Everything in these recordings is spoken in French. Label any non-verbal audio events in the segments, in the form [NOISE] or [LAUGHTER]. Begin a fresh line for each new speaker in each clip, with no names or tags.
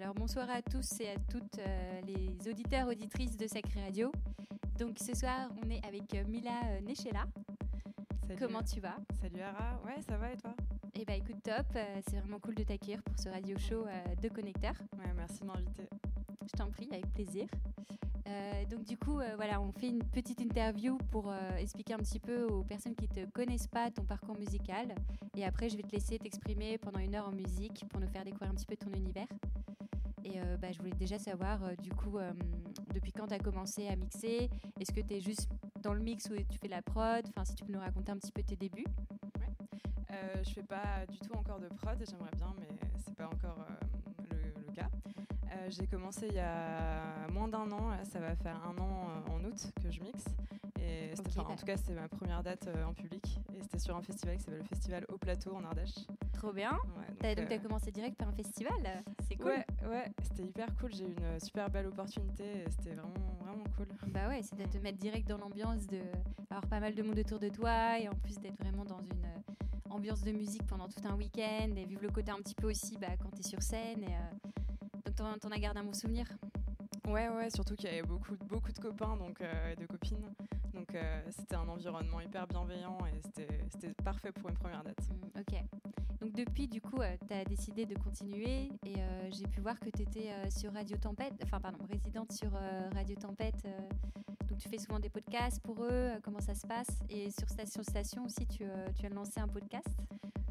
Alors bonsoir à tous et à toutes euh, les auditeurs auditrices de Sacré Radio. Donc ce soir, on est avec euh, Mila euh, Nechela. Comment tu vas?
Salut Ara, ouais ça va et toi?
Eh bah écoute top, euh, c'est vraiment cool de t'accueillir pour ce radio show euh, de connecteurs.
Ouais, merci de m'inviter.
Je t'en prie, avec plaisir. Euh, donc du coup, euh, voilà, on fait une petite interview pour euh, expliquer un petit peu aux personnes qui te connaissent pas ton parcours musical. Et après, je vais te laisser t'exprimer pendant une heure en musique pour nous faire découvrir un petit peu ton univers. Et euh, bah, je voulais déjà savoir, euh, du coup, euh, depuis quand tu as commencé à mixer? Est-ce que tu es juste dans le mix où tu fais la prod? Enfin, si tu peux nous raconter un petit peu tes débuts.
Euh, je fais pas du tout encore de prod, j'aimerais bien, mais c'est pas encore le, le cas. J'ai commencé il y a moins d'un an, là, ça va faire un an en août que je mixe. Et enfin,
bah.
en tout cas, c'était ma première date euh, en public. Et c'était sur un festival qui s'appelle le Festival Au Plateau en Ardèche.
Trop bien.
Ouais, donc,
as
euh,
commencé direct par un festival? C'est cool.
Ouais, ouais, c'était hyper cool. J'ai eu une super belle opportunité. C'était vraiment, vraiment cool.
Bah ouais, c'est de te mettre direct dans l'ambiance, de avoir pas mal de monde autour de toi et en plus d'être vraiment dans une euh, ambiance de musique pendant tout un week-end et vivre le côté un petit peu aussi bah, quand tu es sur scène. Et, euh, donc t'en, t'en as gardé un bon souvenir.
Ouais, ouais, surtout qu'il y avait beaucoup, beaucoup de copains donc, euh, et de copines. Donc euh, c'était un environnement hyper bienveillant et c'était c'était parfait pour une première date.
Mm, ok. Donc depuis, du coup, tu as décidé de continuer et euh, j'ai pu voir que tu étais sur Radio Tempête, enfin pardon, résidente sur euh, Radio Tempête. euh, donc tu fais souvent des podcasts pour eux, euh, comment ça se passe? Et sur Station Station aussi, tu, euh, tu as lancé un podcast?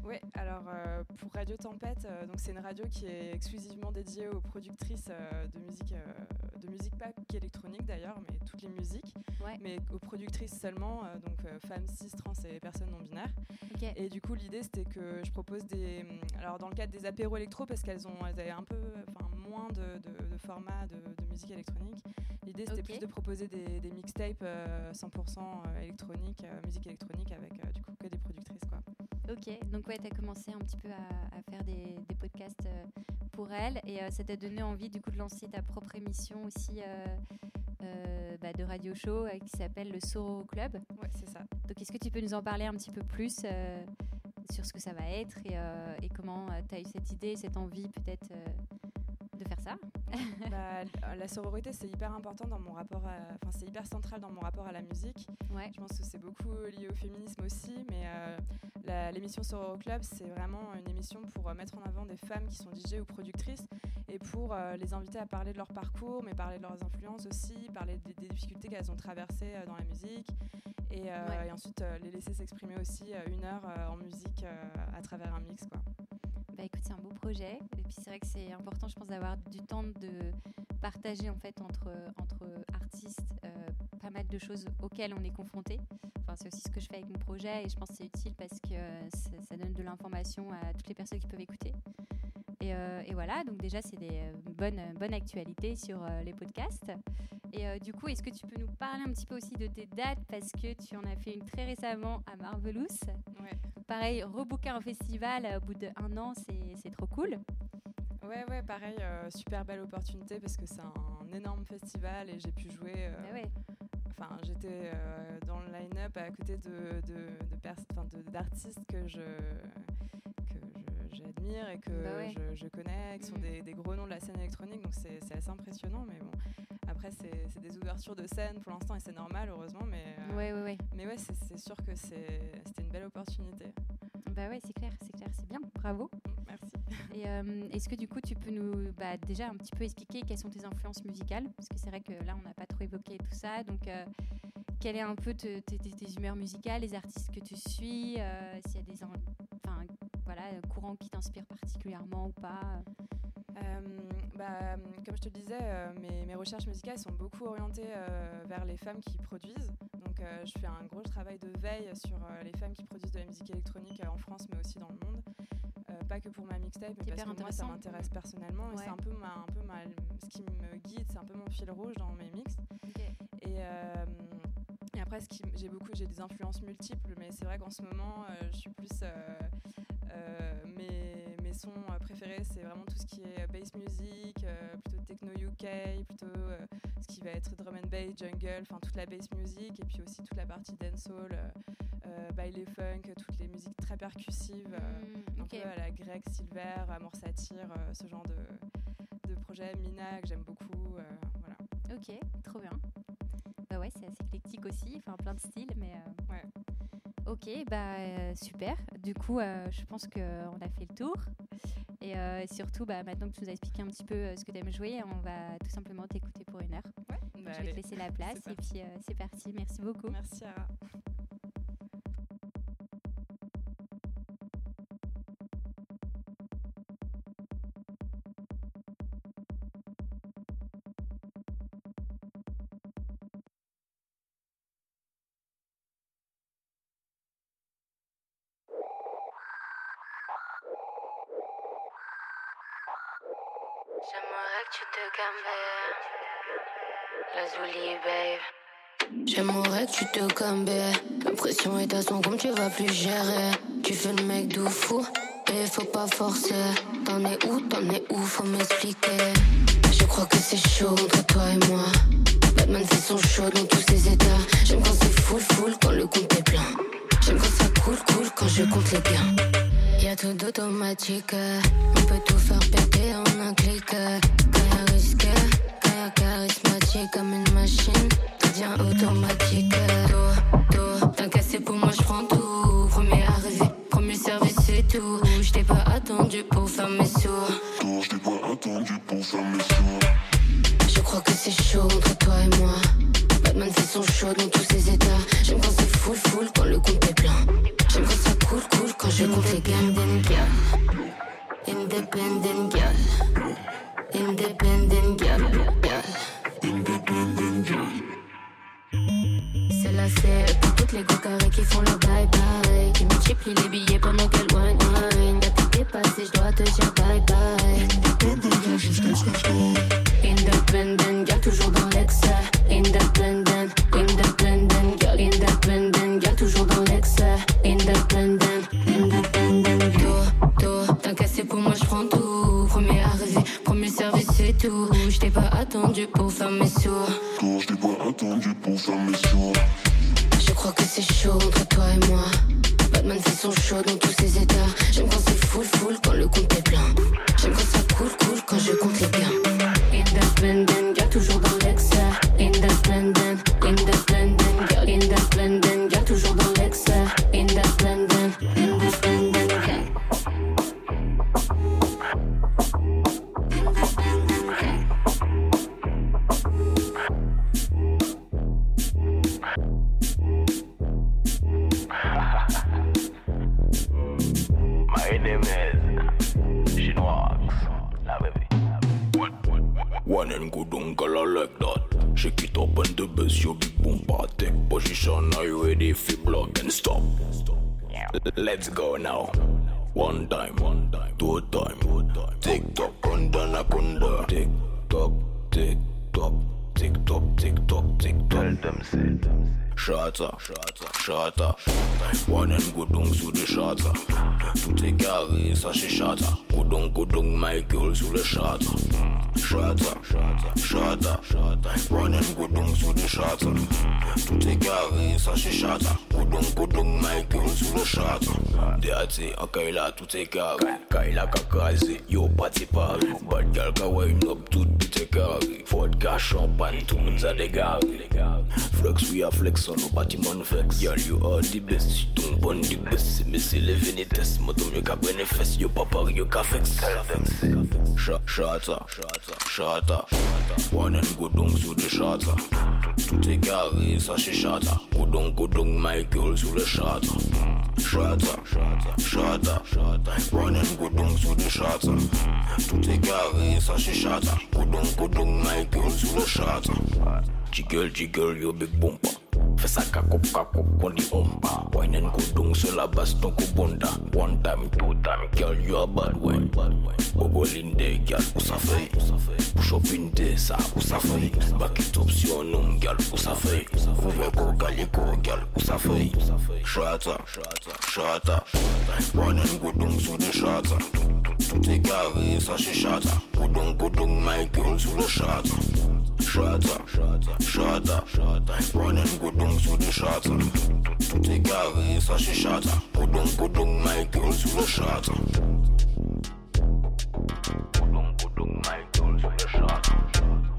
Ouais, alors euh, pour Radio Tempête, euh, donc c'est une radio qui est exclusivement dédiée aux productrices euh, de musique, euh, de musique pas qu'électronique d'ailleurs, mais toutes les musiques,
Ouais.
mais aux productrices seulement, euh, donc euh, femmes, cis, trans et personnes non binaires. Et du coup, l'idée c'était que je propose des, alors dans le cadre des apéros électro, parce qu'elles ont, elles avaient un peu, enfin moins de, de, de formats de, de musique électronique. L'idée c'était plus de proposer des, des mixtapes euh, 100% électronique, euh, musique électronique avec euh, du coup que des productrices quoi.
Ok, donc ouais, tu as commencé un petit peu à, à faire des, des podcasts euh, pour elle et euh, ça t'a donné envie du coup de lancer ta propre émission aussi euh, bah, de radio show qui s'appelle le Soro Club.
Ouais, c'est ça.
Donc est-ce que tu peux nous en parler un petit peu plus euh, sur ce que ça va être et, euh, et comment tu as eu cette idée, cette envie peut-être de faire ça
Bah, [LAUGHS] la sororité c'est hyper important dans mon rapport, enfin c'est hyper central dans mon rapport à la musique.
Ouais,
Je pense que c'est beaucoup lié au féminisme aussi, mais euh, l'émission Sororo Club, c'est vraiment une émission pour euh, mettre en avant des femmes qui sont DJ ou productrices et pour euh, les inviter à parler de leur parcours, mais parler de leurs influences aussi, parler des, des difficultés qu'elles ont traversées dans la musique et,
Ouais.
et ensuite les laisser s'exprimer aussi une heure en musique à travers un mix. Quoi.
Bah écoute, c'est un beau projet et puis c'est vrai que c'est important je pense d'avoir du temps de partager en fait entre, entre artistes euh, pas mal de choses auxquelles on est confronté. Enfin, c'est aussi ce que je fais avec mon projet et je pense que c'est utile parce que euh, ça, ça donne de l'information à toutes les personnes qui peuvent écouter. Et, euh, et voilà, donc déjà c'est des bonnes, bonnes actualités sur euh, les podcasts. Et euh, du coup, est-ce que tu peux nous parler un petit peu aussi de tes dates? Parce que tu en as fait une très récemment à Marvelous.
Ouais.
Pareil, rebooker un festival au bout d'un an, c'est trop cool.
Ouais, ouais, pareil, euh, super belle opportunité parce que c'est un énorme festival et j'ai pu jouer. euh,
Ah ouais.
Enfin, j'étais euh, dans le line-up à côté de, de, de d'artistes que je que je- j'admire et que
Bah ouais.
je, je connais, qui sont des, des gros noms de la scène électronique, donc c'est assez impressionnant. Mais bon, après c'est des ouvertures de scène pour l'instant et c'est normal, heureusement. Mais euh,
Ouais, ouais, ouais.
mais ouais, c'est sûr que c'était une belle opportunité.
Bah ouais, c'est clair, c'est clair, c'est bien. Bravo.
Merci. [LAUGHS]
Et euh, est-ce que du coup, tu peux nous bah, déjà un petit peu expliquer quelles sont tes influences musicales? Parce que c'est vrai que là, on n'a pas trop évoqué tout ça. Donc, euh, quelle est un peu te- tes, humeurs musicales, les artistes que tu suis euh, S'il y a des en- enfin, voilà, courants qui t'inspirent particulièrement ou pas
Euh, bah, comme je te le disais, euh, mes, mes recherches musicales sont beaucoup orientées euh, vers les femmes qui produisent. Donc je fais un gros travail de veille sur les femmes qui produisent de la musique électronique en France, mais aussi dans le monde. Euh, pas que pour ma mixtape, mais parce que moi ça m'intéresse personnellement. et. C'est un peu, ma, un peu ma- ce qui me guide, c'est un peu mon fil rouge dans mes mix. Et, euh, et après, j'ai beaucoup, j'ai des influences multiples, mais c'est vrai qu'en ce moment, euh, je suis plus. euh, euh, mes, mes sons préférés, c'est vraiment tout ce qui est bass music, plutôt techno UK, plutôt ce qui va être drum and bass, jungle, enfin toute la bass music, et puis aussi toute la partie dancehall, baile funk, toutes les musiques très percussives,
Hmm,
un peu à la Greg Silver, Amour Satire, ce genre de, de projet, Mina, que j'aime beaucoup. voilà.
Ok, trop bien. Bah ouais, c'est assez éclectique aussi, enfin plein de styles, mais.
Ouais.
Ok, bah super. Du coup, je pense qu'on a fait le tour. Et surtout, bah, maintenant que tu nous as expliqué un petit peu ce que tu aimes jouer, on va tout simplement t'écouter pour une heure.
Ouais,
bah je vais te laisser la [LAUGHS] place et puis c'est parti. Merci beaucoup.
Merci Sarah.
Tu te cambais. La pression est à son comme tu vas plus gérer. Tu fais le mec d'où fou et faut pas forcer. T'en es où, t'en es où, faut m'expliquer. Je crois que c'est chaud entre toi et moi. Batman fait son show dans tous ses états. J'aime quand c'est full, full, quand le compte est plein. J'aime quand ça coule, cool, quand je compte les gains. Y'a tout d'automatique, on peut tout faire péter en un clic. Quand y'a risque, quand y'a charismatique comme une machine, devient automatique. T'inquiète, c'est pour moi, j'prends tout. Premier arrivé, premier service, c'est tout. J't'ai pas
Position, are you ready for block and stop? Let's go now. One time, one time, two time, two time. Tick tock, kunda na kunda. Tick tock, tick tock, tick tock, tick tock, tick tock. Tell them say. Shata, Schwarzer, schwarzer, schwarzer. Wonen godong sous the charter. Tout est carré, ça c'est charter. Godong, godong, my girl sous le charter. Charter, charter, charter. Wonen godong sous the charter. Tout est carré, ça c'est charter. Godong, godong, my girl sous le charter. Deate, en Kaila, tout est carré. Kaila kakazé, yo pati pari. Bad girl kawaii, nob, tout est carré. Vodka, champagne, tout le monde a. Flex, we are flex on nos bâtiments flex. Girl, you are the best. Si ton bon the best. Mais c'est les vénétesses. Moi, ton mieux qu'à prendre fesses. Yo, papa, yo, qu'à flex. Shata, shata. One and go down sous le shata. Tout est carré, ça c'est shata. Go down, go down, Michael sous le shata. Shata, shata. One and go down sous le shata. Tout est carré, ça c'est shata. Go down, go down, Michael sous le shata. Jiggle, jiggle, yo big bumper. Fesa kakop kakop kondi ompa Winen kudung sela baston kubonda One time, two time, girl you a bad one Bobolinde girl usafei Push up in de sa usafei Back it up si your num girl usafei Uveko galiko girl usafei Shata, shata Winen kudung sude shata. Tuti e gari sa she shata. Kudung kudung my girl sude shata. Шата, шата, шата. Running kudung with the shata. Tigari is a shata. put kudung my girl with the shata. put kudung my girl
with the shata.